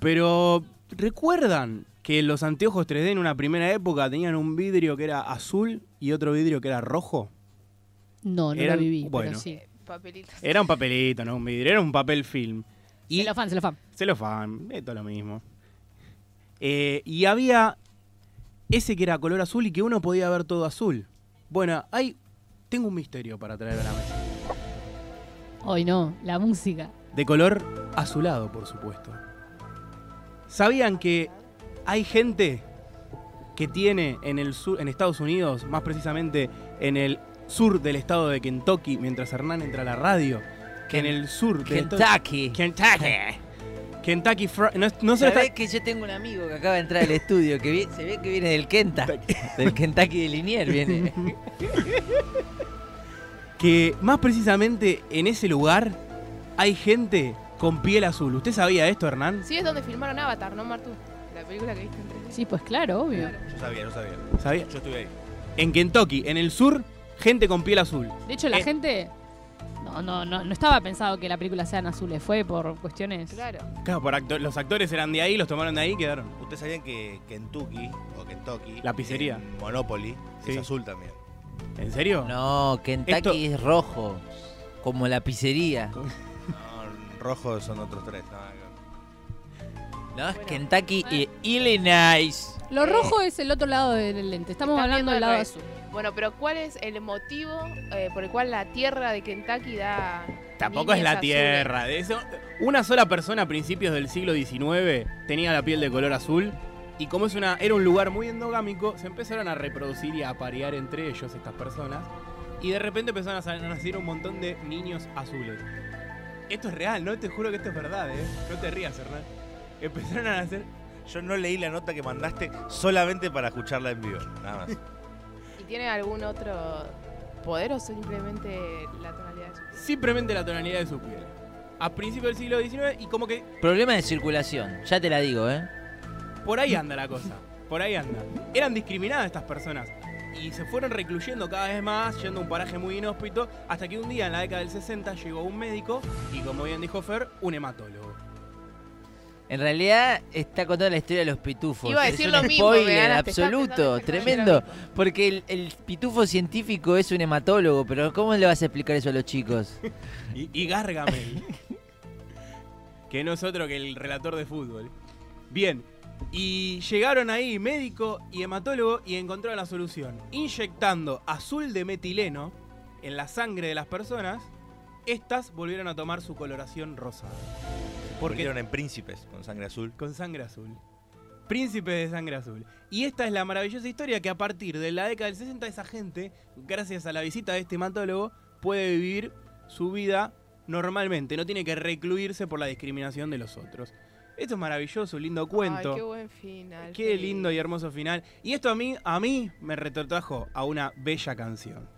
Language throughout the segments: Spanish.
Pero, ¿recuerdan que los anteojos 3D en una primera época tenían un vidrio que era azul y otro vidrio que era rojo? No, no Eran- lo viví, bueno. pero sí. Papelitos. Era un papelito, no un vidrio, era un papel film. Y Se lo fan, se lo fan. celofán, es todo lo mismo. Eh, y había ese que era color azul y que uno podía ver todo azul. Bueno, hay, tengo un misterio para traer a la mesa. Hoy no, la música. De color azulado, por supuesto. ¿Sabían que hay gente que tiene en el sur, en Estados Unidos, más precisamente en el sur del estado de Kentucky, mientras Hernán entra a la radio, que en el sur de Kentucky. Kentucky. Kentucky no, no solo ¿Sabés está- que yo tengo un amigo que acaba de entrar al estudio que se ve que viene del Kenta, del Kentucky de Liniers viene. que más precisamente en ese lugar hay gente con piel azul. ¿Usted sabía esto, Hernán? Sí, es donde filmaron Avatar, ¿no, Martu? La película que viste en 3D. Sí, pues claro, obvio. Yo sabía, yo sabía. ¿Sabía? Yo estuve ahí. En Kentucky, en el sur, gente con piel azul. De hecho, la Eh. gente. No, no, no, no estaba pensado que la película sean azules, fue por cuestiones. Claro. Claro, por acto- los actores eran de ahí, los tomaron de ahí y quedaron. ¿Ustedes sabían que Kentucky o Kentucky, La pizzería. en Monopoly, Sí. es azul también? ¿En serio? No, Kentucky Esto- es rojo, como la pizzería. No, rojos son otros tres. No, Kentucky y Illinois. Lo Eh. rojo es el otro lado del lente. Estamos hablando del lado revés. azul. Bueno, pero ¿cuál es el motivo eh, por el cual la tierra de Kentucky da. Tampoco es la azules? tierra. De eso, una sola persona a principios del siglo XIX tenía la piel de color azul. Y como es una, era un lugar muy endogámico, se empezaron a reproducir y a aparear entre ellos estas personas. Y de repente empezaron a nacer un montón de niños azules. Esto es real, no te juro que esto es verdad, ¿eh? No te rías, Hernán. Empezaron a nacer. Yo no leí la nota que mandaste solamente para escucharla en vivo. Nada más. ¿Y tiene algún otro poder o simplemente la tonalidad de su piel? Simplemente la tonalidad de su piel. A principios del siglo XIX y como que Problema de circulación, ya te la digo, ¿eh? Por ahí anda la cosa. Por ahí anda. Eran discriminadas estas personas. Y se fueron recluyendo cada vez más, yendo a un paraje muy inhóspito, hasta que un día en la década del 60 llegó un médico y, como bien dijo Fer, un hematólogo. En realidad está contando la historia de los pitufos. Iba a Es decir un lo mismo, spoiler estaba absoluto, tremendo. mismo. Porque el, el pitufo científico es un hematólogo, pero ¿cómo le vas a explicar eso a los chicos? Y, y Gargamel. que no es otro que el relator de fútbol. Bien. Y llegaron ahí médico y hematólogo y encontraron la solución. Inyectando azul de metileno en la sangre de las personas, estas volvieron a tomar su coloración rosada. Porque Volvieron en príncipes con sangre azul. con sangre azul. Príncipes de sangre azul. Y esta es la maravillosa historia que a partir de la década del 60 esa gente, gracias a la visita de este hematólogo, puede vivir su vida normalmente. No tiene que recluirse por la discriminación de los otros. Esto es maravilloso, un lindo cuento. Ay, qué buen final. Qué lindo y hermoso final. Y esto a mí, a mí me retrotrajo a una bella canción.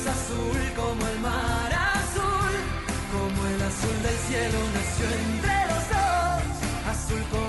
es azul como el mar azul, como el azul del cielo nació entre los dos, azul como